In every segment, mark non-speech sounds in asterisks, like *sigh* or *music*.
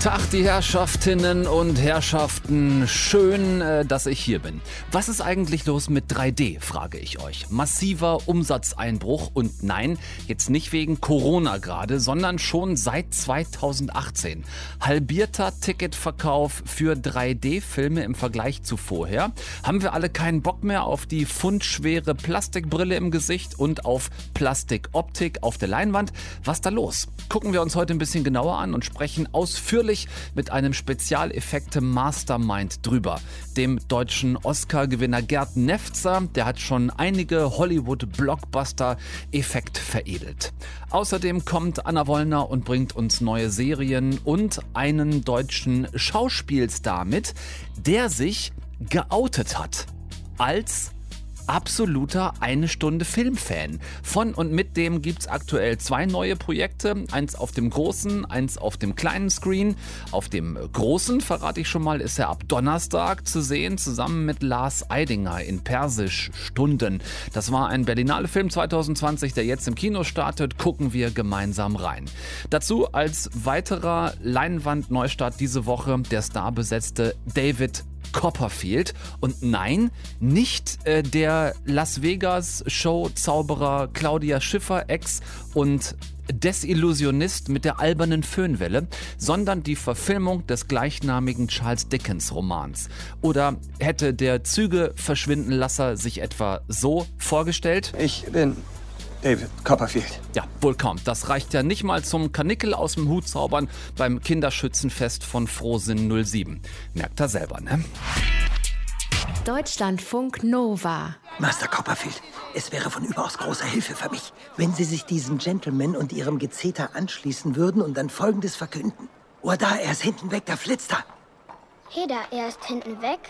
Tag, die Herrschaftinnen und Herrschaften. Schön, äh, dass ich hier bin. Was ist eigentlich los mit 3D, frage ich euch. Massiver Umsatzeinbruch und nein, jetzt nicht wegen Corona gerade, sondern schon seit 2018. Halbierter Ticketverkauf für 3D-Filme im Vergleich zu vorher. Haben wir alle keinen Bock mehr auf die fundschwere Plastikbrille im Gesicht und auf Plastikoptik auf der Leinwand? Was da los? Gucken wir uns heute ein bisschen genauer an und sprechen ausführlich ausführlich mit einem Spezialeffekte Mastermind drüber. Dem deutschen Oscar-Gewinner Gerd Nefzer, der hat schon einige Hollywood-Blockbuster-Effekt veredelt. Außerdem kommt Anna Wollner und bringt uns neue Serien und einen deutschen Schauspielstar mit, der sich geoutet hat als absoluter eine Stunde Filmfan. Von und mit dem gibt es aktuell zwei neue Projekte. Eins auf dem großen, eins auf dem kleinen Screen. Auf dem großen, verrate ich schon mal, ist er ab Donnerstag zu sehen, zusammen mit Lars Eidinger in Persisch Stunden. Das war ein Berlinale Film 2020, der jetzt im Kino startet. Gucken wir gemeinsam rein. Dazu als weiterer Leinwand-Neustart diese Woche der starbesetzte David Copperfield. Und nein, nicht äh, der Las Vegas Show-Zauberer Claudia Schiffer, Ex und Desillusionist mit der albernen Föhnwelle, sondern die Verfilmung des gleichnamigen Charles Dickens Romans. Oder hätte der Züge verschwinden Lasser sich etwa so vorgestellt? Ich bin David Copperfield. Ja, wohl kaum. Das reicht ja nicht mal zum Kanickel aus dem Hut zaubern beim Kinderschützenfest von Frohsinn 07. Merkt er selber, ne? Deutschlandfunk Nova. Master Copperfield, es wäre von überaus großer Hilfe für mich, wenn Sie sich diesem Gentleman und Ihrem Gezeter anschließen würden und dann Folgendes verkünden. Oh, da, er ist hinten weg, da flitzt er. Heda, er ist hinten weg.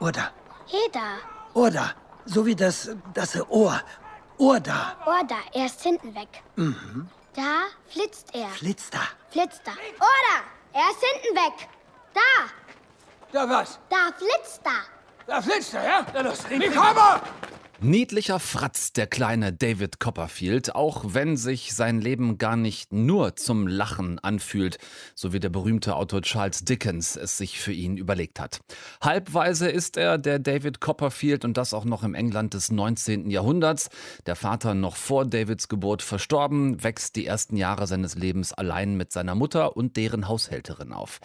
Oder, Heda. oder, so wie das, das Ohr. Ohr da. Ohr da, er ist hinten weg. Mhm. Da flitzt er. Flitzt da. Flitzt da. Ohr da, er ist hinten weg. Da, Da was? da flitzt da. Da flitzt er, ja? Na los, ich komme! Niedlicher Fratz, der kleine David Copperfield, auch wenn sich sein Leben gar nicht nur zum Lachen anfühlt, so wie der berühmte Autor Charles Dickens es sich für ihn überlegt hat. Halbweise ist er der David Copperfield und das auch noch im England des 19. Jahrhunderts. Der Vater noch vor Davids Geburt verstorben, wächst die ersten Jahre seines Lebens allein mit seiner Mutter und deren Haushälterin auf.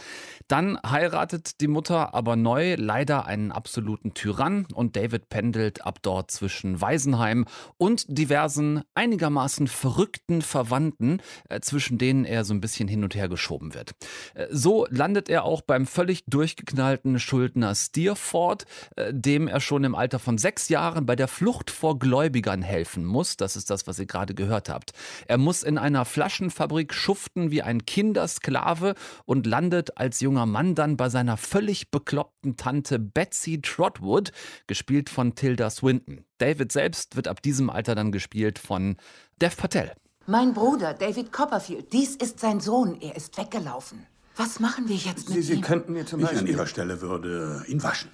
Dann heiratet die Mutter aber neu leider einen absoluten Tyrann und David pendelt ab dort zwischen Waisenheim und diversen einigermaßen verrückten Verwandten, äh, zwischen denen er so ein bisschen hin und her geschoben wird. Äh, so landet er auch beim völlig durchgeknallten Schuldner Steerford, äh, dem er schon im Alter von sechs Jahren bei der Flucht vor Gläubigern helfen muss. Das ist das, was ihr gerade gehört habt. Er muss in einer Flaschenfabrik schuften wie ein Kindersklave und landet als junger Mann dann bei seiner völlig bekloppten Tante Betsy Trotwood, gespielt von Tilda Swinton. David selbst wird ab diesem Alter dann gespielt von Dev Patel. Mein Bruder, David Copperfield, dies ist sein Sohn. Er ist weggelaufen. Was machen wir jetzt mit Sie, Sie ihm? könnten mir zum Ich an Beispiel... Ihrer Stelle würde ihn waschen.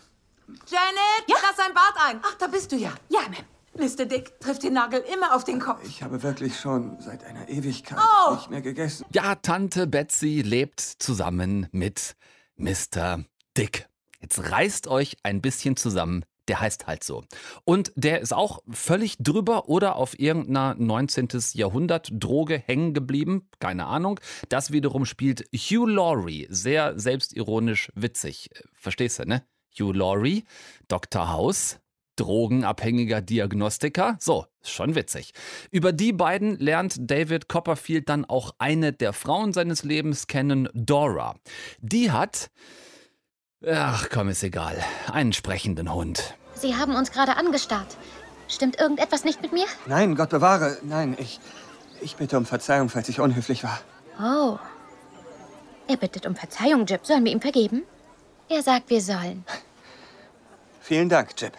Janet, Ja? lass ein Bad ein. Ach, da bist du ja. Ja, Ma'am. Mr. Dick trifft den Nagel immer auf den Kopf. Ich habe wirklich schon seit einer Ewigkeit Oh! nicht mehr gegessen. Ja, Tante Betsy lebt zusammen mit Mr. Dick. Jetzt reißt euch ein bisschen zusammen. Der heißt halt so. Und der ist auch völlig drüber oder auf irgendeiner 19. Jahrhundert Droge hängen geblieben. Keine Ahnung. Das wiederum spielt Hugh Laurie. Sehr selbstironisch witzig. Verstehst du, ne? Hugh Laurie, Dr. House, drogenabhängiger Diagnostiker. So, schon witzig. Über die beiden lernt David Copperfield dann auch eine der Frauen seines Lebens kennen, Dora. Die hat, ach komm, ist egal, einen sprechenden Hund. Sie haben uns gerade angestarrt. Stimmt irgendetwas nicht mit mir? Nein, Gott bewahre. Nein, ich... Ich bitte um Verzeihung, falls ich unhöflich war. Oh. Er bittet um Verzeihung, Jip. Sollen wir ihm vergeben? Er sagt, wir sollen. Vielen Dank, Jip.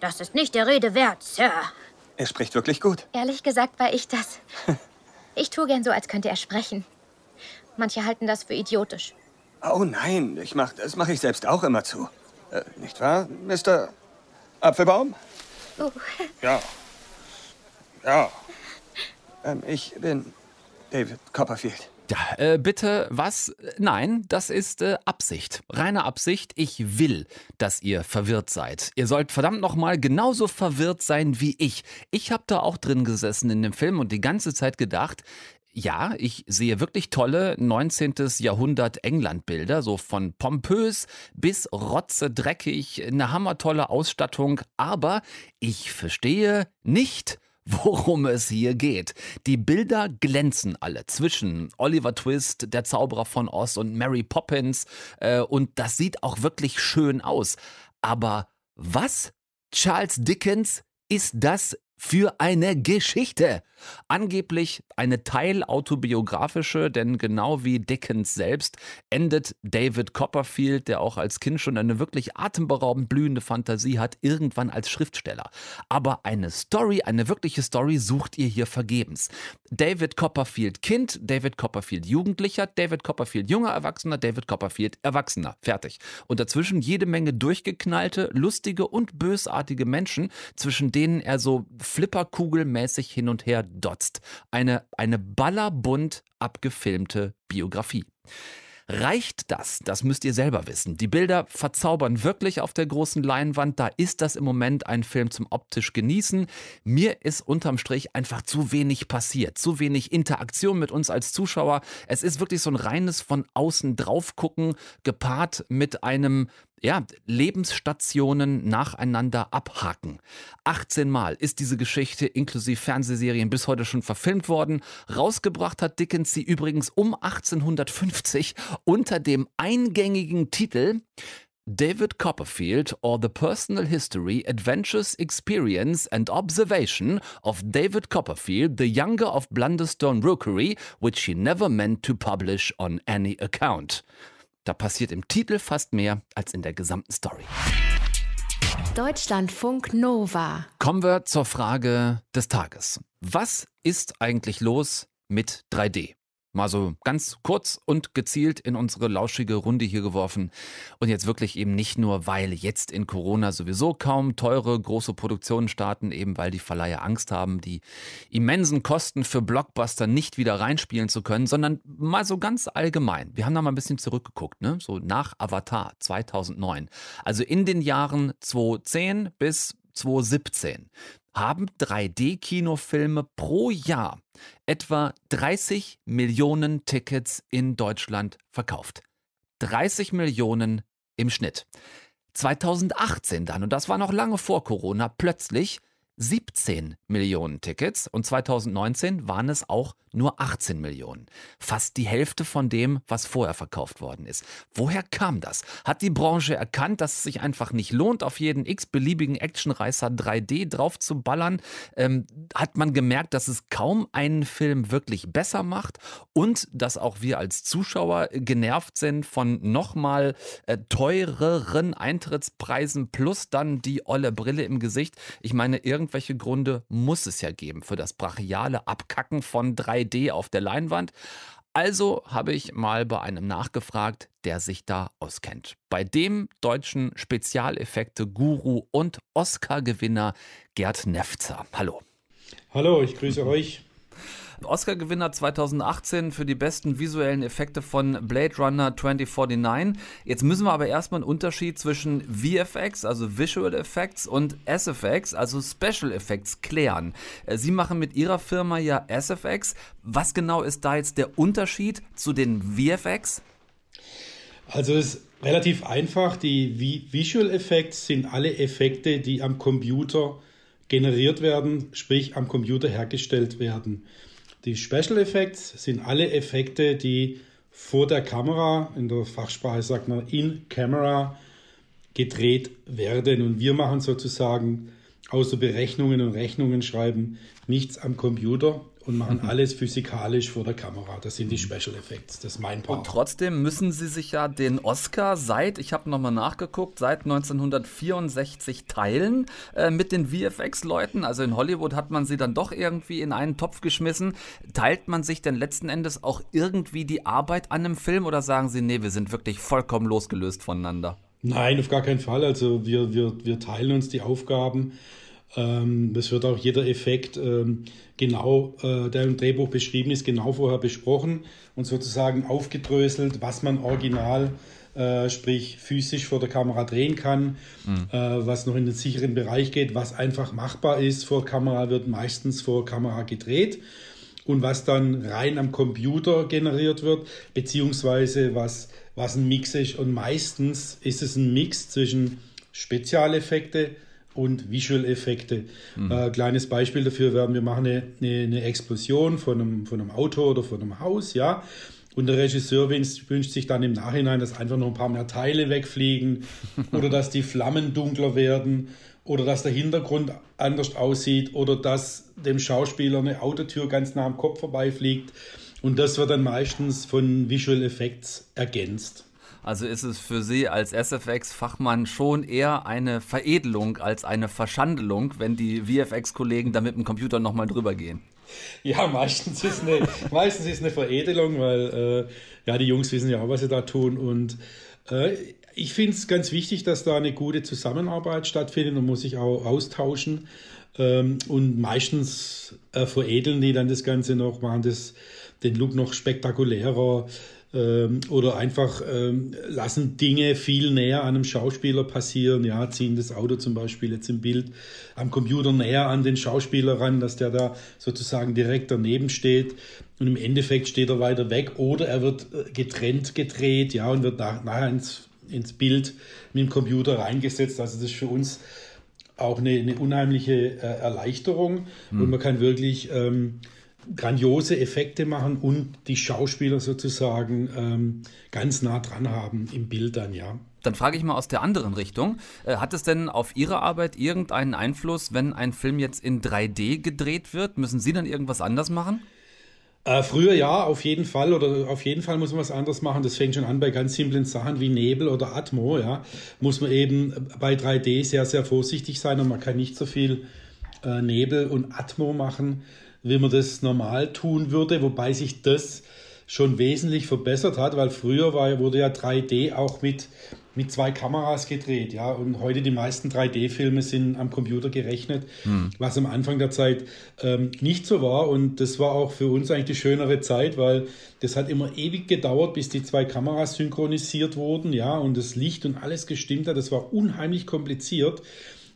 Das ist nicht der Rede wert, Sir. Er spricht wirklich gut. Ehrlich gesagt war ich das. *laughs* Ich tue gern so, als könnte er sprechen. Manche halten das für idiotisch. Oh nein, ich mach, das mache ich selbst auch immer zu. Äh, nicht wahr, Mr. Apfelbaum? Oh. Ja. Ja. Ähm, ich bin David Copperfield. Ja, äh, bitte, was? Nein, das ist äh, Absicht. Reine Absicht. Ich will, dass ihr verwirrt seid. Ihr sollt verdammt nochmal genauso verwirrt sein wie ich. Ich habe da auch drin gesessen in dem Film und die ganze Zeit gedacht, ja, ich sehe wirklich tolle 19. Jahrhundert England-Bilder, so von pompös bis rotzedreckig, eine hammertolle Ausstattung, aber ich verstehe nicht, *laughs* worum es hier geht. Die Bilder glänzen alle zwischen Oliver Twist, der Zauberer von Oz und Mary Poppins äh, und das sieht auch wirklich schön aus. Aber was, Charles Dickens, ist das für eine Geschichte. Angeblich eine teilautobiografische, denn genau wie Dickens selbst endet David Copperfield, der auch als Kind schon eine wirklich atemberaubend blühende Fantasie hat, irgendwann als Schriftsteller. Aber eine Story, eine wirkliche Story sucht ihr hier vergebens. David Copperfield Kind, David Copperfield Jugendlicher, David Copperfield junger Erwachsener, David Copperfield Erwachsener. Fertig. Und dazwischen jede Menge durchgeknallte, lustige und bösartige Menschen, zwischen denen er so flipperkugelmäßig hin und her dotzt. Eine, eine ballerbunt abgefilmte Biografie. Reicht das? Das müsst ihr selber wissen. Die Bilder verzaubern wirklich auf der großen Leinwand. Da ist das im Moment ein Film zum optisch genießen. Mir ist unterm Strich einfach zu wenig passiert, zu wenig Interaktion mit uns als Zuschauer. Es ist wirklich so ein reines von außen drauf gucken, gepaart mit einem ja, Lebensstationen nacheinander abhaken. 18 Mal ist diese Geschichte inklusive Fernsehserien bis heute schon verfilmt worden. Rausgebracht hat Dickens sie übrigens um 1850 unter dem eingängigen Titel David Copperfield or the Personal History, Adventures, Experience and Observation of David Copperfield, the younger of Blunderstone Rookery, which he never meant to publish on any account. Da passiert im Titel fast mehr als in der gesamten Story. Deutschlandfunk Nova. Kommen wir zur Frage des Tages. Was ist eigentlich los mit 3D? Mal so ganz kurz und gezielt in unsere lauschige Runde hier geworfen. Und jetzt wirklich eben nicht nur, weil jetzt in Corona sowieso kaum teure große Produktionen starten, eben weil die Verleiher Angst haben, die immensen Kosten für Blockbuster nicht wieder reinspielen zu können, sondern mal so ganz allgemein. Wir haben da mal ein bisschen zurückgeguckt, ne? so nach Avatar 2009. Also in den Jahren 2010 bis 2017 haben 3D-Kinofilme pro Jahr etwa 30 Millionen Tickets in Deutschland verkauft. 30 Millionen im Schnitt. 2018 dann, und das war noch lange vor Corona, plötzlich 17 Millionen Tickets und 2019 waren es auch nur 18 Millionen. Fast die Hälfte von dem, was vorher verkauft worden ist. Woher kam das? Hat die Branche erkannt, dass es sich einfach nicht lohnt, auf jeden x-beliebigen Actionreißer 3D drauf zu ballern? Ähm, hat man gemerkt, dass es kaum einen Film wirklich besser macht und dass auch wir als Zuschauer genervt sind von nochmal äh, teureren Eintrittspreisen plus dann die olle Brille im Gesicht? Ich meine, irgendwelche Gründe muss es ja geben für das brachiale Abkacken von 3D auf der Leinwand. Also habe ich mal bei einem nachgefragt, der sich da auskennt. Bei dem deutschen Spezialeffekte-Guru und Oscar-Gewinner Gerd Nefzer. Hallo. Hallo, ich grüße euch. Oscar-Gewinner 2018 für die besten visuellen Effekte von Blade Runner 2049. Jetzt müssen wir aber erstmal einen Unterschied zwischen VFX, also Visual Effects, und SFX, also Special Effects, klären. Äh, Sie machen mit Ihrer Firma ja SFX. Was genau ist da jetzt der Unterschied zu den VFX? Also es ist relativ einfach. Die Visual Effects sind alle Effekte, die am Computer generiert werden, sprich am Computer hergestellt werden. Die Special Effects sind alle Effekte, die vor der Kamera, in der Fachsprache sagt man in Camera, gedreht werden. Und wir machen sozusagen außer Berechnungen und Rechnungen schreiben nichts am Computer, und machen mhm. alles physikalisch vor der Kamera. Das sind die Special Effects, das ist mein Part. Und trotzdem müssen Sie sich ja den Oscar seit, ich habe nochmal nachgeguckt, seit 1964 teilen äh, mit den VFX-Leuten. Also in Hollywood hat man sie dann doch irgendwie in einen Topf geschmissen. Teilt man sich denn letzten Endes auch irgendwie die Arbeit an einem Film oder sagen Sie, nee, wir sind wirklich vollkommen losgelöst voneinander? Nein, auf gar keinen Fall. Also wir, wir, wir teilen uns die Aufgaben. Ähm, es wird auch jeder Effekt ähm, genau, äh, der im Drehbuch beschrieben ist, genau vorher besprochen und sozusagen aufgedröselt, was man original äh, sprich physisch vor der Kamera drehen kann, mhm. äh, was noch in den sicheren Bereich geht, was einfach machbar ist vor Kamera, wird meistens vor Kamera gedreht und was dann rein am Computer generiert wird, beziehungsweise was, was ein Mix ist. Und meistens ist es ein Mix zwischen Spezialeffekte und Visual-Effekte. Mhm. Äh, kleines Beispiel dafür werden wir machen eine, eine, eine Explosion von einem, von einem Auto oder von einem Haus, ja. Und der Regisseur wünscht, wünscht sich dann im Nachhinein, dass einfach noch ein paar mehr Teile wegfliegen *laughs* oder dass die Flammen dunkler werden oder dass der Hintergrund anders aussieht oder dass dem Schauspieler eine Autotür ganz nah am Kopf vorbeifliegt. Und das wird dann meistens von Visual Effects ergänzt. Also ist es für Sie als SFX-Fachmann schon eher eine Veredelung als eine Verschandelung, wenn die VFX-Kollegen da mit dem Computer nochmal drüber gehen? Ja, meistens ist eine, *laughs* meistens ist eine Veredelung, weil äh, ja, die Jungs wissen ja auch, was sie da tun. Und äh, ich finde es ganz wichtig, dass da eine gute Zusammenarbeit stattfindet. Man muss sich auch austauschen. Ähm, und meistens äh, veredeln die dann das Ganze noch, machen das, den Look noch spektakulärer ähm, oder einfach ähm, lassen Dinge viel näher an einem Schauspieler passieren. Ja, ziehen das Auto zum Beispiel jetzt im Bild am Computer näher an den Schauspieler ran, dass der da sozusagen direkt daneben steht. Und im Endeffekt steht er weiter weg oder er wird äh, getrennt gedreht, ja, und wird nach, nachher ins, ins Bild mit dem Computer reingesetzt. Also das ist für uns auch eine, eine unheimliche äh, Erleichterung mhm. und man kann wirklich ähm, grandiose Effekte machen und die Schauspieler sozusagen ähm, ganz nah dran haben im Bild dann, ja. Dann frage ich mal aus der anderen Richtung. Äh, hat es denn auf Ihre Arbeit irgendeinen Einfluss, wenn ein Film jetzt in 3D gedreht wird? Müssen Sie dann irgendwas anders machen? Äh, früher ja, auf jeden Fall. Oder auf jeden Fall muss man was anderes machen. Das fängt schon an bei ganz simplen Sachen wie Nebel oder Atmo. Ja, muss man eben bei 3D sehr, sehr vorsichtig sein und man kann nicht so viel äh, Nebel und Atmo machen wie man das normal tun würde, wobei sich das schon wesentlich verbessert hat, weil früher war, wurde ja 3D auch mit, mit zwei Kameras gedreht, ja, und heute die meisten 3D-Filme sind am Computer gerechnet, hm. was am Anfang der Zeit ähm, nicht so war und das war auch für uns eigentlich die schönere Zeit, weil das hat immer ewig gedauert, bis die zwei Kameras synchronisiert wurden, ja, und das Licht und alles gestimmt hat, das war unheimlich kompliziert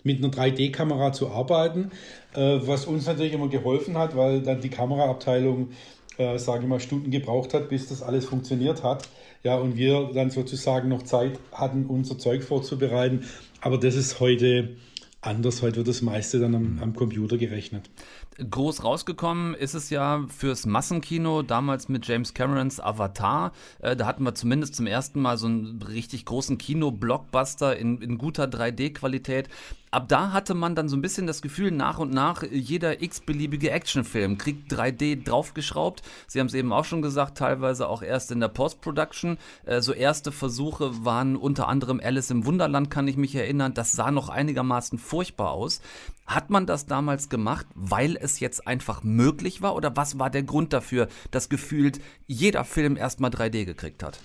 mit einer 3D-Kamera zu arbeiten, was uns natürlich immer geholfen hat, weil dann die Kameraabteilung, äh, sage ich mal, Stunden gebraucht hat, bis das alles funktioniert hat. Ja, und wir dann sozusagen noch Zeit hatten, unser Zeug vorzubereiten. Aber das ist heute anders. Heute wird das meiste dann am, am Computer gerechnet. Groß rausgekommen ist es ja fürs Massenkino, damals mit James Camerons Avatar. Äh, da hatten wir zumindest zum ersten Mal so einen richtig großen Kino-Blockbuster in, in guter 3D-Qualität ab da hatte man dann so ein bisschen das Gefühl, nach und nach, jeder x-beliebige Actionfilm kriegt 3D draufgeschraubt. Sie haben es eben auch schon gesagt, teilweise auch erst in der Post-Production. Äh, so erste Versuche waren unter anderem Alice im Wunderland, kann ich mich erinnern. Das sah noch einigermaßen furchtbar aus. Hat man das damals gemacht, weil es jetzt einfach möglich war? Oder was war der Grund dafür, dass gefühlt jeder Film erstmal 3D gekriegt hat?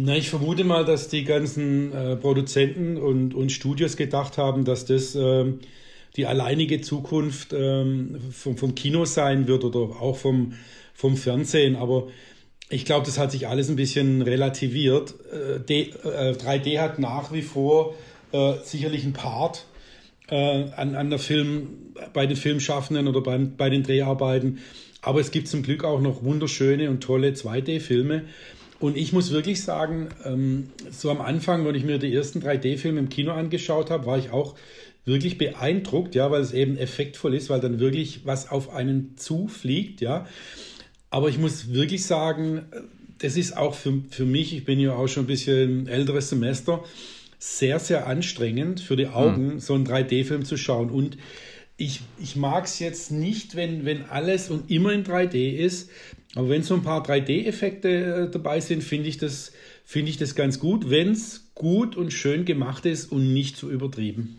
Na, ich vermute mal, dass die ganzen äh, Produzenten und, und Studios gedacht haben, dass das äh, die alleinige Zukunft äh, vom, vom Kino sein wird oder auch vom, vom Fernsehen. Aber ich glaube, das hat sich alles ein bisschen relativiert. Äh, D, 3D äh, hat nach wie vor äh, sicherlich einen Part an, an der Film, bei den Filmschaffenden oder beim, bei den Dreharbeiten. Aber es gibt zum Glück auch noch wunderschöne und tolle 2D-Filme. Und ich muss wirklich sagen, ähm, so am Anfang, wenn ich mir die ersten 3D-Filme im Kino angeschaut habe, war ich auch wirklich beeindruckt, ja, weil es eben effektvoll ist, weil dann wirklich was auf einen zufliegt, ja. Aber ich muss wirklich sagen, das ist auch für, für mich, ich bin ja auch schon ein bisschen älteres Semester, sehr, sehr anstrengend für die Augen, mhm. so einen 3D-Film zu schauen. Und ich, ich mag es jetzt nicht, wenn, wenn alles und immer in 3D ist, aber wenn so ein paar 3D-Effekte äh, dabei sind, finde ich, das, find ich das ganz gut, wenn es gut und schön gemacht ist und nicht zu so übertrieben.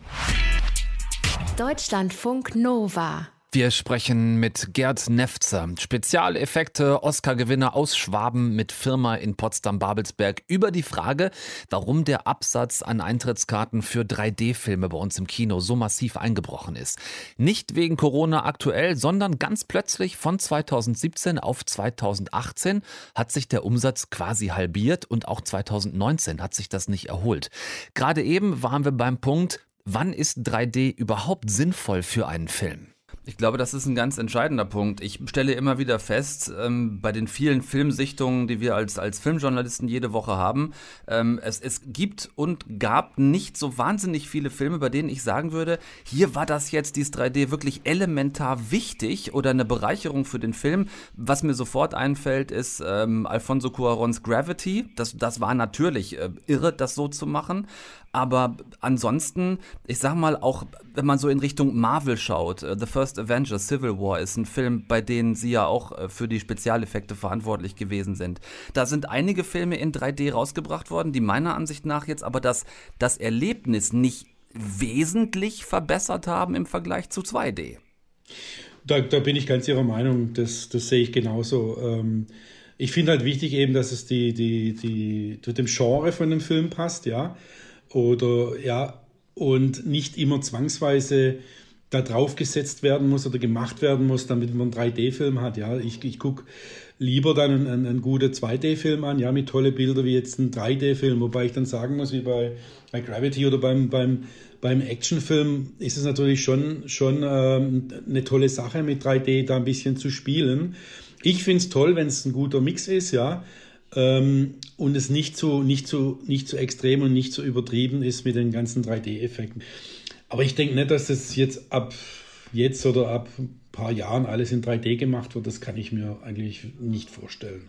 Deutschlandfunk Nova Wir sprechen mit Gerd Nefzer, Spezialeffekte, Oscar-Gewinner aus Schwaben mit Firma in Potsdam-Babelsberg, über die Frage, warum der Absatz an Eintrittskarten für 3D-Filme bei uns im Kino so massiv eingebrochen ist. Nicht wegen Corona aktuell, sondern ganz plötzlich von 2017 auf 2018 hat sich der Umsatz quasi halbiert und auch 2019 hat sich das nicht erholt. Gerade eben waren wir beim Punkt, wann ist 3D überhaupt sinnvoll für einen Film? Ich glaube, das ist ein ganz entscheidender Punkt. Ich stelle immer wieder fest, ähm, bei den vielen Filmsichtungen, die wir als, als Filmjournalisten jede Woche haben, ähm, es, es gibt und gab nicht so wahnsinnig viele Filme, bei denen ich sagen würde, hier war das jetzt, dieses 3D, wirklich elementar wichtig oder eine Bereicherung für den Film. Was mir sofort einfällt, ist ähm, Alfonso Cuarons Gravity. Das, das war natürlich äh, irre, das so zu machen. Aber ansonsten, ich sag mal, auch wenn man so in Richtung Marvel schaut, äh, The First Avenger, Civil War ist ein Film, bei dem sie ja auch äh, für die Spezialeffekte verantwortlich gewesen sind. Da sind einige Filme in 3D rausgebracht worden, die meiner Ansicht nach jetzt aber das, das Erlebnis nicht wesentlich verbessert haben im Vergleich zu 2D. Da, da bin ich ganz Ihrer Meinung, das, das sehe ich genauso. Ähm, ich finde halt wichtig eben, dass es die, die, die, zu dem Genre von dem Film passt, ja oder ja, und nicht immer zwangsweise da drauf gesetzt werden muss oder gemacht werden muss, damit man einen 3D-Film hat. Ja, ich, ich gucke lieber dann einen, einen, einen guten 2D-Film an, ja, mit tolle Bilder wie jetzt ein 3D-Film, wobei ich dann sagen muss, wie bei, bei Gravity oder beim, beim, beim Actionfilm ist es natürlich schon, schon ähm, eine tolle Sache, mit 3D da ein bisschen zu spielen. Ich finde es toll, wenn es ein guter Mix ist, ja ähm, und es nicht so, nicht, so, nicht so extrem und nicht so übertrieben ist mit den ganzen 3D-Effekten. Aber ich denke nicht, dass das jetzt ab jetzt oder ab ein paar Jahren alles in 3D gemacht wird. Das kann ich mir eigentlich nicht vorstellen.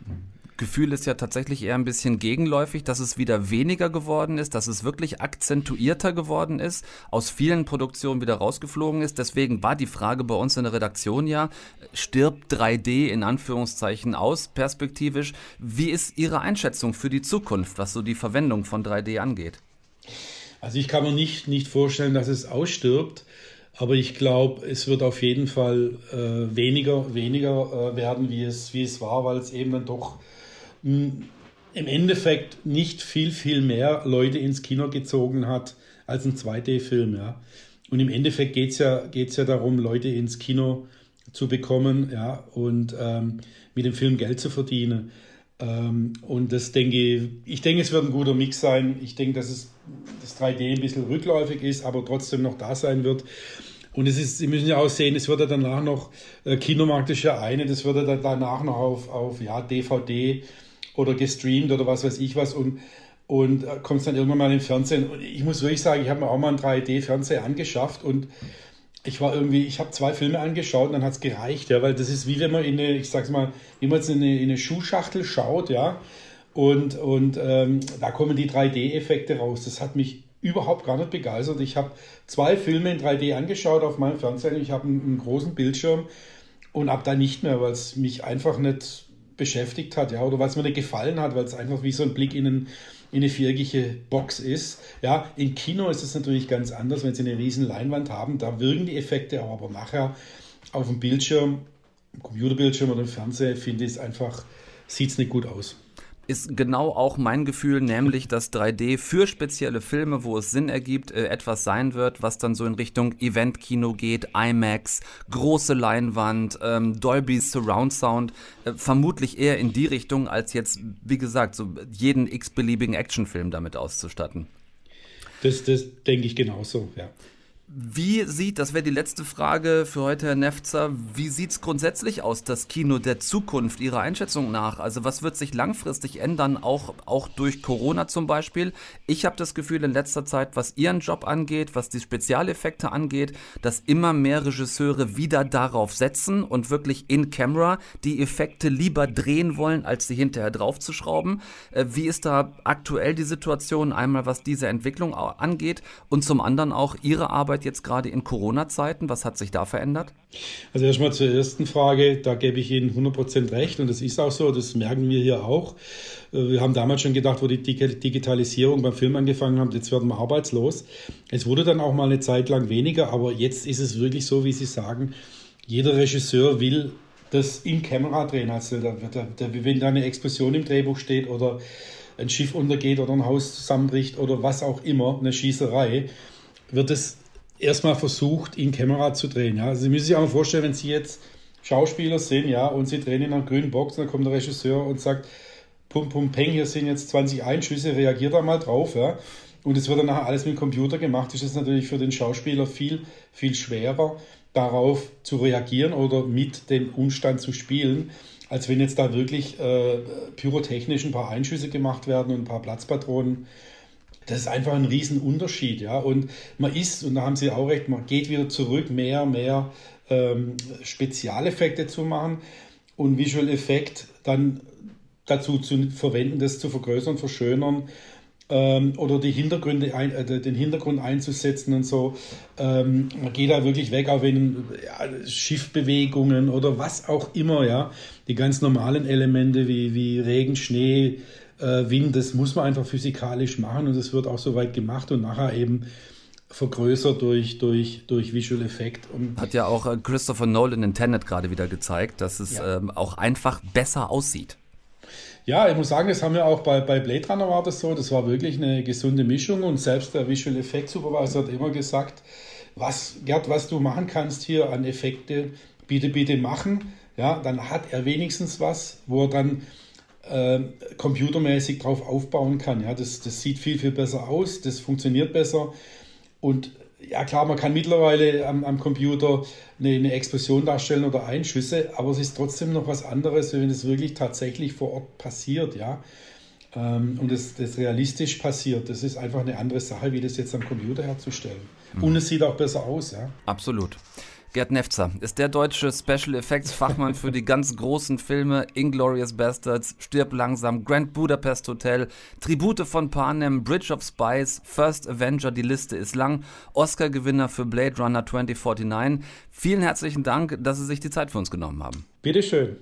Gefühl ist ja tatsächlich eher ein bisschen gegenläufig, dass es wieder weniger geworden ist, dass es wirklich akzentuierter geworden ist, aus vielen Produktionen wieder rausgeflogen ist. Deswegen war die Frage bei uns in der Redaktion ja, stirbt 3D in Anführungszeichen aus, perspektivisch. Wie ist Ihre Einschätzung für die Zukunft, was so die Verwendung von 3D angeht? Also ich kann mir nicht, nicht vorstellen, dass es ausstirbt. Aber ich glaube, es wird auf jeden Fall äh, weniger, weniger äh, werden, wie es, wie es war, weil es eben dann doch im Endeffekt nicht viel, viel mehr Leute ins Kino gezogen hat als ein 2D-Film. Ja. Und im Endeffekt geht es ja, geht's ja darum, Leute ins Kino zu bekommen ja, und ähm, mit dem Film Geld zu verdienen. Ähm, und das denke ich, ich denke, es wird ein guter Mix sein. Ich denke, dass es das 3D ein bisschen rückläufig ist, aber trotzdem noch da sein wird. Und es ist, Sie müssen ja auch sehen, es wird ja danach noch, äh, Kinomarkt ist ja eine, das wird ja danach noch auf, auf ja, DVD oder gestreamt oder was weiß ich was und, und äh, kommt dann irgendwann mal im Fernsehen. Und ich muss wirklich sagen, ich habe mir auch mal einen 3D-Fernseher angeschafft und ich war irgendwie, ich habe zwei Filme angeschaut und dann hat es gereicht, ja, weil das ist wie wenn man in eine, ich sag's mal, wie man jetzt in eine, in eine Schuhschachtel schaut, ja, und, und ähm, da kommen die 3D-Effekte raus. Das hat mich überhaupt gar nicht begeistert. Ich habe zwei Filme in 3D angeschaut auf meinem Fernseher. Ich habe einen, einen, großen Bildschirm und ab da nicht mehr, weil es mich einfach nicht beschäftigt hat, ja, oder weil es mir nicht gefallen hat, weil es einfach wie so ein Blick in, einen, in eine viereckige Box ist. Ja, im Kino ist es natürlich ganz anders, wenn Sie eine riesen Leinwand haben, da wirken die Effekte, aber nachher auf dem Bildschirm, Computerbildschirm oder im Fernseher, finde ich es einfach, sieht es nicht gut aus ist genau auch mein Gefühl, nämlich dass 3D für spezielle Filme, wo es Sinn ergibt, äh, etwas sein wird, was dann so in Richtung Eventkino geht, IMAX, große Leinwand, ähm, Dolby Surround Sound, äh, vermutlich eher in die Richtung, als jetzt, wie gesagt, so jeden x-beliebigen Actionfilm damit auszustatten. Das, das denke ich genauso, ja. Wie sieht, das wäre die letzte Frage für heute, Herr Nefzer, wie sieht es grundsätzlich aus, das Kino der Zukunft, Ihrer Einschätzung nach? Also was wird sich langfristig ändern, auch, auch durch Corona zum Beispiel? Ich habe das Gefühl in letzter Zeit, was Ihren Job angeht, was die Spezialeffekte angeht, dass immer mehr Regisseure wieder darauf setzen und wirklich in Camera die Effekte lieber drehen wollen, als sie hinterher draufzuschrauben. Äh, wie ist da aktuell die Situation, einmal was diese Entwicklung angeht und zum anderen auch Ihre Arbeit Arbeit jetzt gerade in Corona-Zeiten? Was hat sich da verändert? Also erstmal zur ersten Frage, da gebe ich Ihnen 100% recht und das ist auch so, das merken wir hier auch. Äh, wir haben damals schon gedacht, wo die Digitalisierung beim Film angefangen hat, jetzt werden wir arbeitslos. Es wurde dann auch mal eine Zeit lang weniger, aber jetzt ist es wirklich so, wie Sie sagen, jeder Regisseur will das in Kamera drehen. Also da, da, da, wenn da eine Explosion im Drehbuch steht oder ein Schiff untergeht oder ein Haus zusammenbricht oder was auch immer, eine Schießerei, wird es erstmal versucht, in Kamera zu drehen. Ja? Also Sie müssen sich auch mal vorstellen, wenn Sie jetzt Schauspieler sind, ja, und Sie drehen in einer grünen Box, dann kommt der Regisseur und sagt, pum, pum, peng, hier sind jetzt 20 Einschüsse, reagiert da mal drauf, ja. Und es wird dann nachher alles mit dem Computer gemacht, ist es natürlich für den Schauspieler viel, viel schwerer, darauf zu reagieren oder mit dem Umstand zu spielen, als wenn jetzt da wirklich äh, pyrotechnisch ein paar Einschüsse gemacht werden und ein paar Platzpatronen. Das ist einfach ein Riesenunterschied, ja. Und man ist, und da haben Sie auch recht, man geht wieder zurück, mehr, mehr ähm, Spezialeffekte zu machen und Visual Effekt dann dazu zu verwenden, das zu vergrößern, verschönern ähm, oder die Hintergründe ein, äh, den Hintergrund einzusetzen und so. Ähm, man geht da wirklich weg, auch wenn ja, Schiffbewegungen oder was auch immer, ja, die ganz normalen Elemente wie, wie Regen, Schnee, Wind, das muss man einfach physikalisch machen und es wird auch so weit gemacht und nachher eben vergrößert durch, durch, durch Visual Effect. Und Hat ja auch äh, Christopher Nolan in Tenet gerade wieder gezeigt, dass es ja. ähm, auch einfach besser aussieht. Ja, ich muss sagen, das haben wir auch bei, bei Blade Runner war das so. Das war wirklich eine gesunde Mischung und selbst der Visual Effect Supervisor hat immer gesagt, was, Gerd, was du machen kannst hier an Effekte, bitte, bitte machen. Ja, dann hat er wenigstens was, wo er dann äh, computermäßig drauf aufbauen kann. Ja, das, das sieht viel, viel besser aus, das funktioniert besser. Und ja klar, man kann mittlerweile am, am Computer eine, eine, Explosion darstellen oder Einschüsse, aber es ist trotzdem noch was anderes, wenn es wirklich tatsächlich vor Ort passiert, ja. Ähm, und es das realistisch passiert. Das ist einfach eine andere Sache, wie das jetzt am Computer herzustellen. Mhm. Und es sieht auch besser aus, ja. Absolut. Gerd Nefzer ist der deutsche Special Effects Fachmann für die ganz großen Filme Inglorious Bastards, Stirb langsam, Grand Budapest Hotel, Tribute von Panem, Bridge of Spies, First Avenger, die Liste ist lang, Oscar-Gewinner für Blade Runner 2049. Vielen herzlichen Dank, dass Sie sich die Zeit für uns genommen haben. Bitteschön.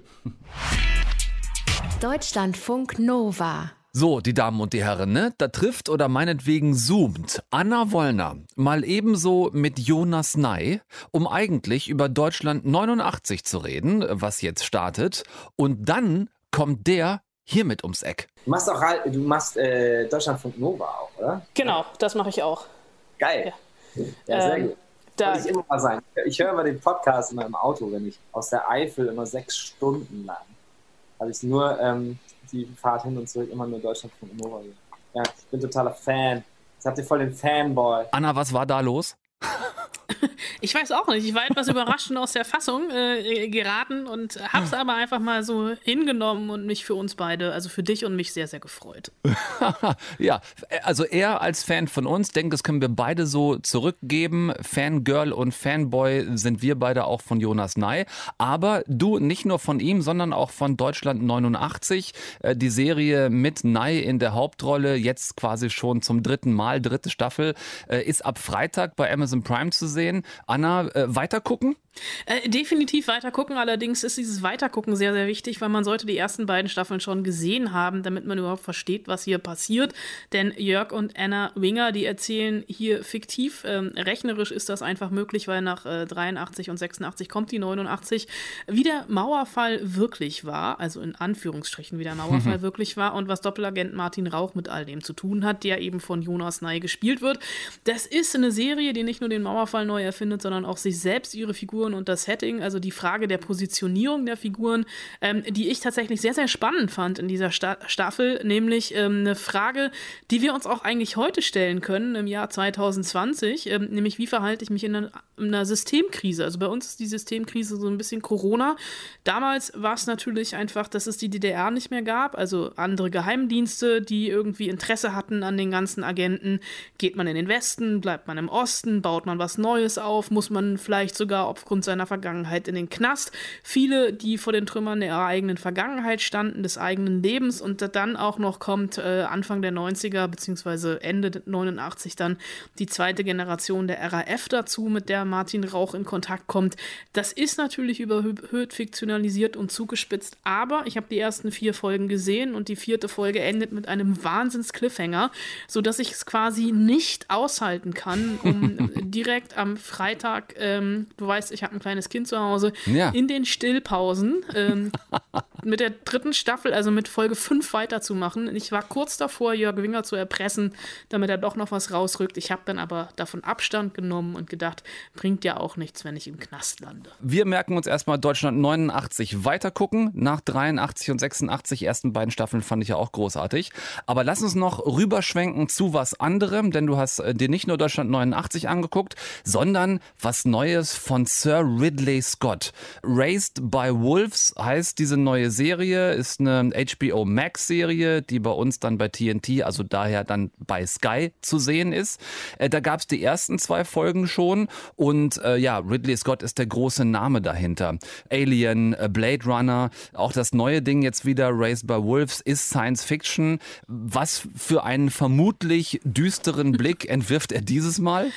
Deutschlandfunk Nova so, die Damen und die Herren, ne? Da trifft oder meinetwegen zoomt Anna Wollner mal ebenso mit Jonas Ney, um eigentlich über Deutschland 89 zu reden, was jetzt startet. Und dann kommt der hier mit ums Eck. Du machst auch du machst äh, Deutschlandfunk Nova auch, oder? Genau, das mache ich auch. Geil. Ja, ja sehr ähm, gut. Da ich immer mal sein. Ich höre immer den Podcast immer im Auto, wenn ich aus der Eifel immer sechs Stunden lang. Habe ich nur ähm, die Fahrt hin und zurück immer nur Deutschland von Nova. Ja, ich bin totaler Fan. Jetzt habt ihr voll den Fanboy. Anna, was war da los? *laughs* Ich weiß auch nicht. Ich war etwas überrascht und aus der Fassung äh, geraten und hab's aber einfach mal so hingenommen und mich für uns beide, also für dich und mich sehr, sehr gefreut. *laughs* ja, also er als Fan von uns, denke, das können wir beide so zurückgeben. Fangirl und Fanboy sind wir beide auch von Jonas Ney. Aber du nicht nur von ihm, sondern auch von Deutschland 89. Äh, die Serie mit Ney in der Hauptrolle, jetzt quasi schon zum dritten Mal, dritte Staffel, äh, ist ab Freitag bei Amazon Prime zu sehen. Anna, äh, weitergucken? Äh, definitiv weitergucken. Allerdings ist dieses Weitergucken sehr, sehr wichtig, weil man sollte die ersten beiden Staffeln schon gesehen haben, damit man überhaupt versteht, was hier passiert. Denn Jörg und Anna Winger, die erzählen hier fiktiv. Ähm, rechnerisch ist das einfach möglich, weil nach äh, 83 und 86 kommt die 89. Wie der Mauerfall wirklich war, also in Anführungsstrichen, wie der Mauerfall wirklich war und was Doppelagent Martin Rauch mit all dem zu tun hat, der eben von Jonas Ney gespielt wird. Das ist eine Serie, die nicht nur den Mauerfall neu erfindet, sondern auch sich selbst ihre Figuren und das Setting, also die Frage der Positionierung der Figuren, ähm, die ich tatsächlich sehr, sehr spannend fand in dieser Sta Staffel, nämlich ähm, eine Frage, die wir uns auch eigentlich heute stellen können im Jahr 2020, ähm, nämlich wie verhalte ich mich in einer, in einer Systemkrise? Also bei uns ist die Systemkrise so ein bisschen Corona. Damals war es natürlich einfach, dass es die DDR nicht mehr gab, also andere Geheimdienste, die irgendwie Interesse hatten an den ganzen Agenten. Geht man in den Westen, bleibt man im Osten, baut man was Neues auf, muss man vielleicht sogar aufgrund seiner Vergangenheit in den Knast. Viele, die vor den Trümmern der eigenen Vergangenheit standen, des eigenen Lebens und dann auch noch kommt äh, Anfang der 90er beziehungsweise Ende 89 dann die zweite Generation der RAF dazu, mit der Martin Rauch in Kontakt kommt. Das ist natürlich überhöht fiktionalisiert und zugespitzt, aber ich habe die ersten vier Folgen gesehen und die vierte Folge endet mit einem Wahnsinns-Cliffhanger, sodass ich es quasi nicht aushalten kann, um *laughs* direkt am Freitag, ähm, du weißt, ich ich habe ein kleines Kind zu Hause, Ja. in den Stillpausen ähm, *laughs* mit der dritten Staffel, also mit Folge 5 weiterzumachen. Ich war kurz davor, Jörg Winger zu erpressen, damit er doch noch was rausrückt. Ich habe dann aber davon Abstand genommen und gedacht, bringt ja auch nichts, wenn ich im Knast lande. Wir merken uns erstmal Deutschland 89 weitergucken. Nach 83 und 86 ersten beiden Staffeln fand ich ja auch großartig. Aber lass uns noch rüberschwenken zu was anderem, denn du hast äh, dir nicht nur Deutschland 89 angeguckt, sondern was Neues von Sir Ridley Scott. Raised by Wolves heißt diese neue Serie, ist eine HBO Max Serie, die bei uns dann bei TNT, also daher dann bei Sky zu sehen ist. Äh, da gab es die ersten zwei Folgen schon und äh, ja, Ridley Scott ist der große Name dahinter. Alien, äh, Blade Runner, auch das neue Ding jetzt wieder, Raised by Wolves, ist Science Fiction. Was für einen vermutlich düsteren Blick entwirft er dieses Mal?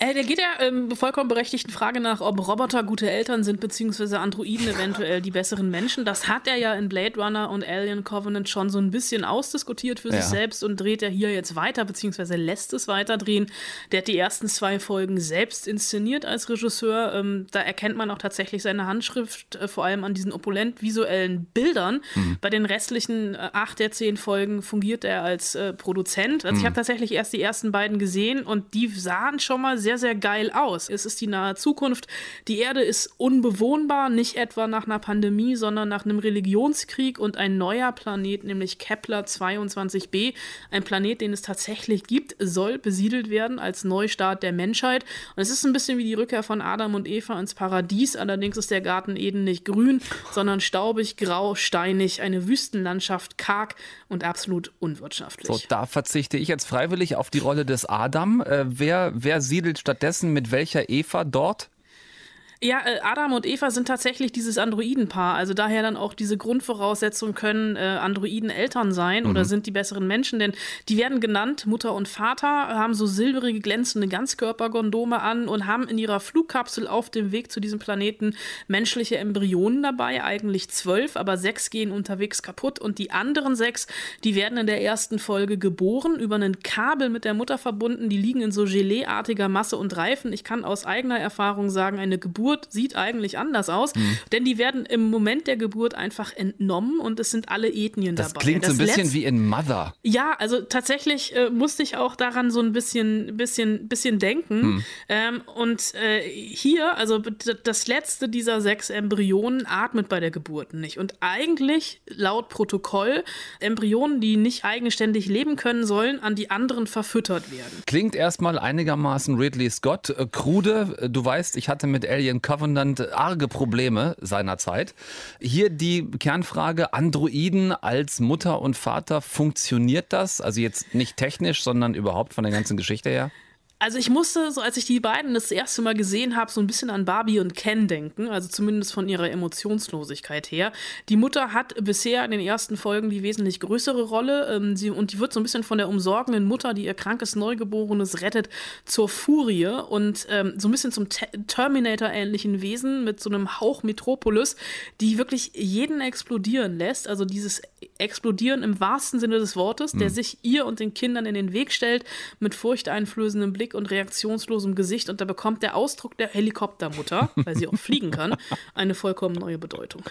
Äh, der geht ja ähm, vollkommen berechtigten Frage nach, ob Roboter gute Eltern sind, beziehungsweise Androiden eventuell die besseren Menschen. Das hat er ja in Blade Runner und Alien Covenant schon so ein bisschen ausdiskutiert für Ja. sich selbst und dreht er hier jetzt weiter, beziehungsweise lässt es weiterdrehen. Der hat die ersten zwei Folgen selbst inszeniert als Regisseur. Ähm, da erkennt man auch tatsächlich seine Handschrift, äh, vor allem an diesen opulent visuellen Bildern. Mhm. Bei den restlichen äh, acht der zehn Folgen fungiert er als äh, Produzent. Also ich Mhm. habe tatsächlich erst die ersten beiden gesehen und die sahen schon mal sehr, sehr geil aus. Es ist die nahe Zukunft. Die Erde ist unbewohnbar, nicht etwa nach einer Pandemie, sondern nach einem Religionskrieg und ein neuer Planet, nämlich Kepler 22b, ein Planet, den es tatsächlich gibt, soll besiedelt werden als Neustart der Menschheit. Und es ist ein bisschen wie die Rückkehr von Adam und Eva ins Paradies. Allerdings ist der Garten Eden nicht grün, sondern staubig, grau, steinig, eine Wüstenlandschaft, karg und absolut unwirtschaftlich. So, da verzichte ich jetzt freiwillig auf die Rolle des Adam. Äh, wer, wer siedelt stattdessen mit welcher Eva dort? Ja, äh, Adam und Eva sind tatsächlich dieses Androidenpaar. Also daher dann auch diese Grundvoraussetzung können äh, Androiden Eltern sein oder Mhm. sind die besseren Menschen, denn die werden genannt Mutter und Vater, haben so silberige, glänzende Ganzkörpergondome an und haben in ihrer Flugkapsel auf dem Weg zu diesem Planeten menschliche Embryonen dabei, eigentlich zwölf, aber sechs gehen unterwegs kaputt und die anderen sechs, die werden in der ersten Folge geboren, über einen Kabel mit der Mutter verbunden, die liegen in so Geleeartiger Masse und Reifen. Ich kann aus eigener Erfahrung sagen, eine Geburt sieht eigentlich anders aus, Mhm. denn die werden im Moment der Geburt einfach entnommen und es sind alle Ethnien Das dabei. klingt so ein bisschen wie in Mother. ja, also tatsächlich äh, musste ich auch daran so ein bisschen, bisschen, bisschen denken. Hm. Ähm, und äh, hier, also das letzte dieser sechs Embryonen atmet bei der Geburt nicht. Und eigentlich, laut Protokoll, Embryonen, die nicht eigenständig leben können, sollen an die anderen verfüttert werden. Klingt erstmal einigermaßen Ridley Scott. Äh, Krude, äh, du weißt, ich hatte mit Alien Covenant arge Probleme seinerzeit. Hier die Kernfrage: Androiden als Mutter und Vater, funktioniert das? Also jetzt nicht technisch, sondern überhaupt von der ganzen Geschichte her? Also ich musste, so als ich die beiden das erste Mal gesehen habe, so ein bisschen an Barbie und Ken denken, also zumindest von ihrer Emotionslosigkeit her. Die Mutter hat bisher in den ersten Folgen die wesentlich größere Rolle ähm, sie, und die wird so ein bisschen von der umsorgenden Mutter, die ihr krankes Neugeborenes rettet, zur Furie und ähm, so ein bisschen zum Te- Terminator-ähnlichen Wesen mit so einem Hauch Metropolis, die wirklich jeden explodieren lässt. Also dieses Explodieren im wahrsten Sinne des Wortes, der Hm. sich ihr und den Kindern in den Weg stellt mit furchteinflößendem Blick und reaktionslosem Gesicht. Und da bekommt der Ausdruck der Helikoptermutter, *laughs* weil sie auch fliegen kann, eine vollkommen neue Bedeutung.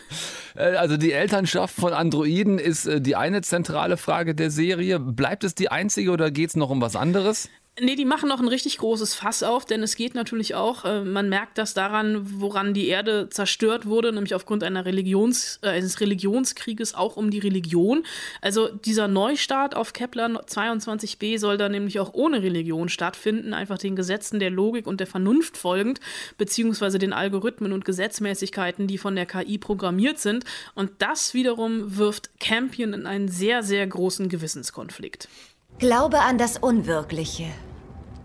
Äh, Also die Elternschaft von Androiden ist äh, die eine zentrale Frage der Serie. Bleibt es die einzige oder geht es noch um was anderes? Nee, die machen noch ein richtig großes Fass auf, denn es geht natürlich auch, äh, man merkt das daran, woran die Erde zerstört wurde, nämlich aufgrund einer Religions, äh, eines Religionskrieges auch um die Religion. Also dieser Neustart auf Kepler 22b soll dann nämlich auch ohne Religion stattfinden, einfach den Gesetzen der Logik und der Vernunft folgend, beziehungsweise den Algorithmen und Gesetzmäßigkeiten, die von der KI programmiert sind. Und das wiederum wirft Campion in einen sehr, sehr großen Gewissenskonflikt. Glaube an das Unwirkliche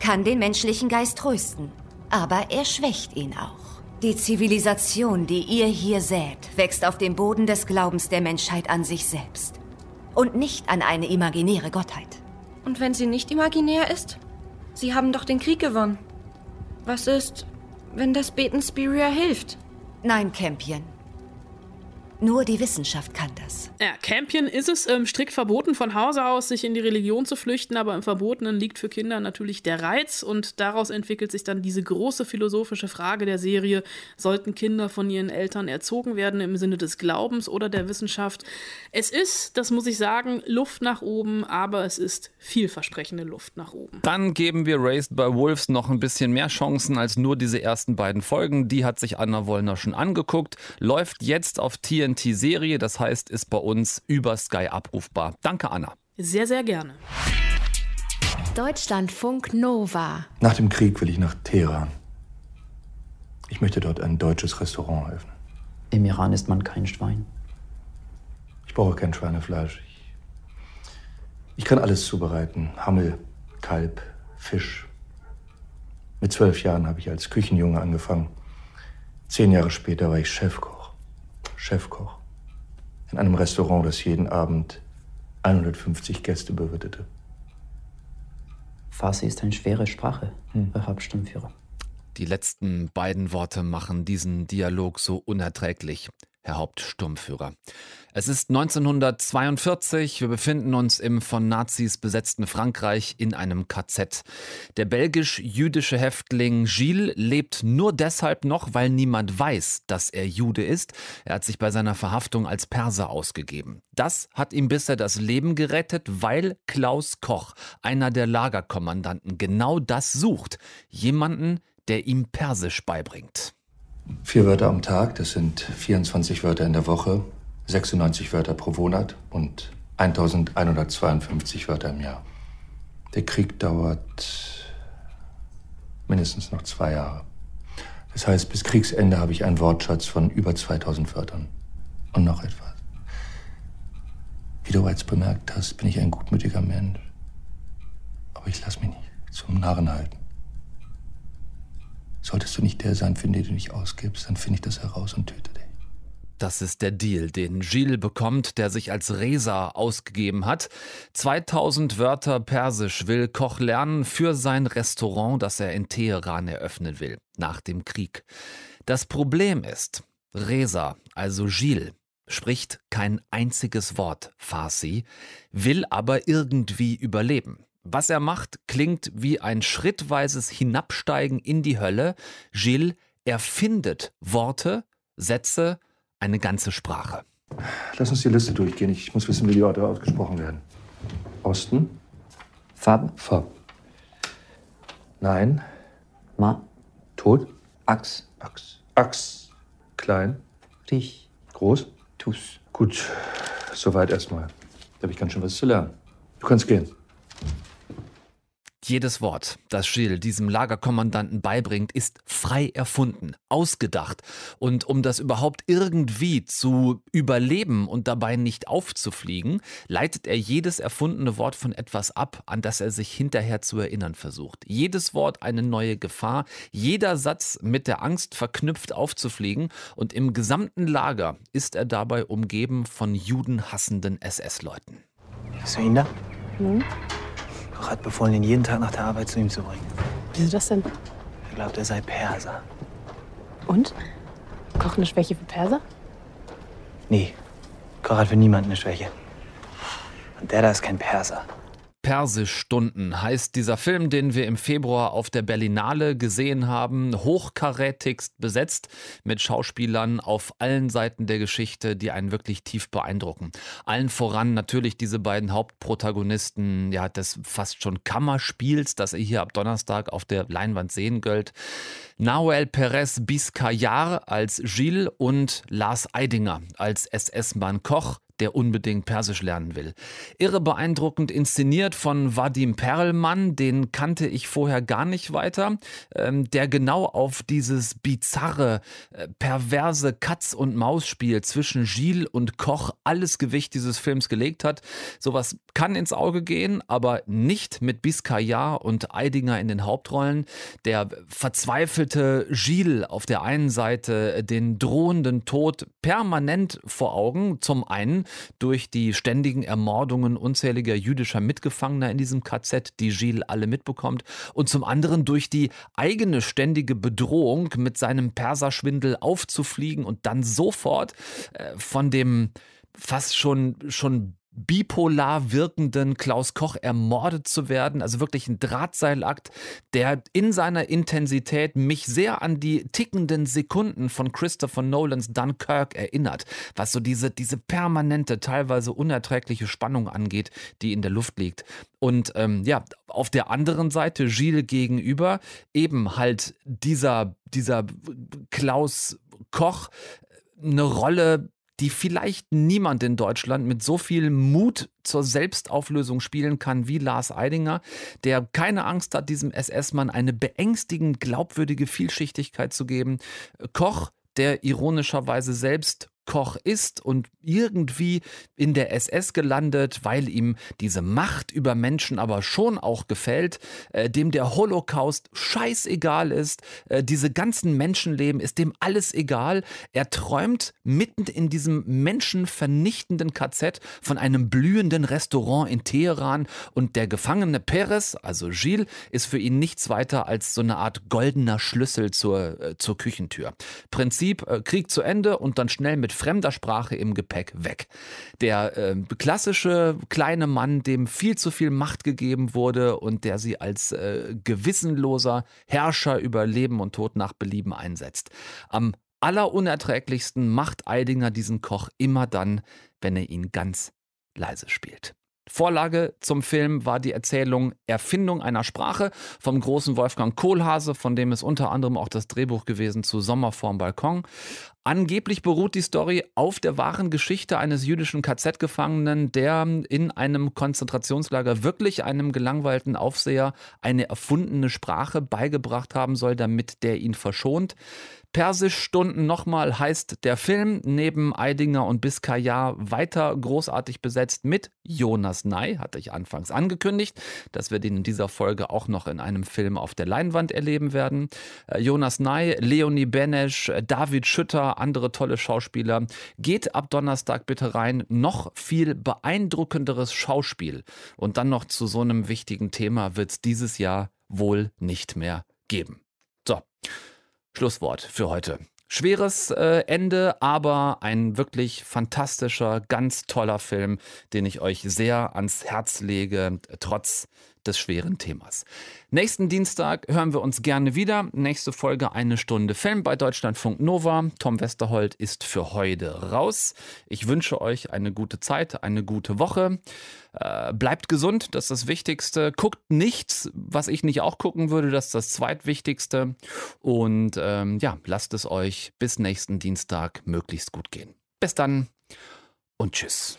kann den menschlichen Geist trösten, aber er schwächt ihn auch. Die Zivilisation, die ihr hier sät, wächst auf dem Boden des Glaubens der Menschheit an sich selbst und nicht an eine imaginäre Gottheit. Und wenn sie nicht imaginär ist? Sie haben doch den Krieg gewonnen. Was ist, wenn das Beten Spiria hilft? Nein, Campion. Nur die Wissenschaft kann das. Ja, Campion ist es ähm, strikt verboten von Hause aus, sich in die Religion zu flüchten, aber im Verbotenen liegt für Kinder natürlich der Reiz und daraus entwickelt sich dann diese große philosophische Frage der Serie, sollten Kinder von ihren Eltern erzogen werden im Sinne des Glaubens oder der Wissenschaft? Es ist, das muss ich sagen, Luft nach oben, aber es ist vielversprechende Luft nach oben. Dann geben wir Raised by Wolves noch ein bisschen mehr Chancen als nur diese ersten beiden Folgen. Die hat sich Anna Wollner schon angeguckt, läuft jetzt auf TNT TNT-Serie, das heißt, ist bei uns über Sky abrufbar. Danke, Anna. Sehr, sehr gerne. Deutschlandfunk Nova. Nach dem Krieg will ich nach Teheran. Ich möchte dort ein deutsches Restaurant eröffnen. Im Iran isst man kein Schwein. Ich brauche kein Schweinefleisch. Ich, ich kann alles zubereiten. Hammel, Kalb, Fisch. Mit zwölf Jahren habe ich als Küchenjunge angefangen. Zehn Jahre später war ich Chefkoch. Chefkoch in einem Restaurant, das jeden Abend 150 Gäste bewirtete. Farsi ist eine schwere Sprache, hm. Herr Hauptstammführer. Die letzten beiden Worte machen diesen Dialog so unerträglich. Herr Hauptsturmführer. Es ist 1942, wir befinden uns im von Nazis besetzten Frankreich in einem KZ. Der belgisch-jüdische Häftling Gilles lebt nur deshalb noch, weil niemand weiß, dass er Jude ist. Er hat sich bei seiner Verhaftung als Perser ausgegeben. Das hat ihm bisher das Leben gerettet, weil Klaus Koch, einer der Lagerkommandanten, genau das sucht. Jemanden, der ihm Persisch beibringt. Vier Wörter am Tag, das sind 24 Wörter in der Woche, 96 Wörter pro Monat und 1152 Wörter im Jahr. Der Krieg dauert mindestens noch zwei Jahre. Das heißt, bis Kriegsende habe ich einen Wortschatz von über 2000 Wörtern. Und noch etwas. Wie du bereits bemerkt hast, bin ich ein gutmütiger Mensch. Aber ich lasse mich nicht zum Narren halten. Solltest du nicht der sein, für den du dich ausgibst, dann finde ich das heraus und töte dich. Das ist der Deal, den Gilles bekommt, der sich als Resa ausgegeben hat. 2000 Wörter Persisch will Koch lernen für sein Restaurant, das er in Teheran eröffnen will, nach dem Krieg. Das Problem ist, Resa, also Gilles, spricht kein einziges Wort Farsi, will aber irgendwie überleben. Was er macht, klingt wie ein schrittweises Hinabsteigen in die Hölle. Gilles erfindet Worte, Sätze, eine ganze Sprache. Lass uns die Liste durchgehen. Ich muss wissen, wie die Orte ausgesprochen werden. Osten. Farbe. Farbe. Nein. Ma. Tod. Ax. Ax. Ax. Klein. Rich. Groß. Tus. Gut. Soweit erstmal. Da habe ich ganz schön was zu lernen. Du kannst gehen. Jedes Wort, das Gilles diesem Lagerkommandanten beibringt, ist frei erfunden, ausgedacht. Und um das überhaupt irgendwie zu überleben und dabei nicht aufzufliegen, leitet er jedes erfundene Wort von etwas ab, an das er sich hinterher zu erinnern versucht. Jedes Wort eine neue Gefahr, jeder Satz mit der Angst verknüpft aufzufliegen und im gesamten Lager ist er dabei umgeben von judenhassenden SS-Leuten. Bist du ihn da? Hm? Koch hat befohlen, ihn jeden Tag nach der Arbeit zu ihm zu bringen. Wieso das denn? Er glaubt, er sei Perser. Und? Koch eine Schwäche für Perser? Nee. Koch hat für niemanden eine Schwäche. Und der da ist kein Perser. Persischstunden heißt dieser Film, den wir im Februar auf der Berlinale gesehen haben. Hochkarätigst besetzt mit Schauspielern auf allen Seiten der Geschichte, die einen wirklich tief beeindrucken. Allen voran natürlich diese beiden Hauptprotagonisten ja, des fast schon Kammerspiels, das ihr hier ab Donnerstag auf der Leinwand sehen könnt. Nahuel Perez Biscayar als Gilles und Lars Eidinger als SS-Mann Koch, der unbedingt Persisch lernen will. Irre beeindruckend inszeniert von Vadim Perlmann, den kannte ich vorher gar nicht weiter, ähm, der genau auf dieses bizarre, äh, perverse Katz- und Maus-Spiel zwischen Gilles und Koch alles Gewicht dieses Films gelegt hat. Sowas kann ins Auge gehen, aber nicht mit Biscayar und Eidinger in den Hauptrollen. Der verzweifelte Gilles auf der einen Seite, den drohenden Tod permanent vor Augen, zum einen, durch die ständigen Ermordungen unzähliger jüdischer Mitgefangener in diesem KZ, die Gilles alle mitbekommt, und zum anderen durch die eigene ständige Bedrohung, mit seinem Perserschwindel aufzufliegen und dann sofort äh, von dem fast schon, schon bipolar wirkenden Klaus Koch ermordet zu werden. Also wirklich ein Drahtseilakt, der in seiner Intensität mich sehr an die tickenden Sekunden von Christopher Nolans Dunkirk erinnert, was so diese, diese permanente, teilweise unerträgliche Spannung angeht, die in der Luft liegt. Und ähm, ja, auf der anderen Seite Gilles gegenüber eben halt dieser, dieser Klaus Koch eine Rolle, die vielleicht niemand in Deutschland mit so viel Mut zur Selbstauflösung spielen kann wie Lars Eidinger, der keine Angst hat, diesem SS-Mann eine beängstigend glaubwürdige Vielschichtigkeit zu geben. Koch, der ironischerweise selbst Koch ist und irgendwie in der SS gelandet, weil ihm diese Macht über Menschen aber schon auch gefällt, äh, dem der Holocaust scheißegal ist, äh, diese ganzen Menschenleben ist dem alles egal. Er träumt mitten in diesem menschenvernichtenden KZ von einem blühenden Restaurant in Teheran und der Gefangene Perez, also Gilles, ist für ihn nichts weiter als so eine Art goldener Schlüssel zur, äh, zur Küchentür. Prinzip äh, Krieg zu Ende und dann schnell mit fremder Sprache im Gepäck weg. Der äh, klassische kleine Mann, dem viel zu viel Macht gegeben wurde und der sie als äh, gewissenloser Herrscher über Leben und Tod nach Belieben einsetzt. Am allerunerträglichsten macht Eidinger diesen Koch immer dann, wenn er ihn ganz leise spielt. Vorlage zum Film war die Erzählung Erfindung einer Sprache vom großen Wolfgang Kohlhase, von dem ist unter anderem auch das Drehbuch gewesen zu Sommer vorm Balkon. Angeblich beruht die Story auf der wahren Geschichte eines jüdischen KZ-Gefangenen, der in einem Konzentrationslager wirklich einem gelangweilten Aufseher eine erfundene Sprache beigebracht haben soll, damit der ihn verschont. Persischstunden nochmal heißt der Film, neben Eidinger und Biskaya weiter großartig besetzt mit Jonas Ney, hatte ich anfangs angekündigt, dass wir den in dieser Folge auch noch in einem Film auf der Leinwand erleben werden. Äh, Jonas Ney, Leonie Benesch, David Schütter, andere tolle Schauspieler. Geht ab Donnerstag bitte rein. Noch viel beeindruckenderes Schauspiel. Und dann noch zu so einem wichtigen Thema wird es dieses Jahr wohl nicht mehr geben. So. Schlusswort für heute. Schweres äh, Ende, aber ein wirklich fantastischer, ganz toller Film, den ich euch sehr ans Herz lege, trotz des schweren Themas. Nächsten Dienstag hören wir uns gerne wieder. Nächste Folge eine Stunde Film bei Deutschlandfunk Nova. Tom Westerholt ist für heute raus. Ich wünsche euch eine gute Zeit, eine gute Woche. Äh, bleibt gesund, das ist das Wichtigste. Guckt nichts, was ich nicht auch gucken würde, das ist das Zweitwichtigste. Und ähm, ja, lasst es euch bis nächsten Dienstag möglichst gut gehen. Bis dann und tschüss.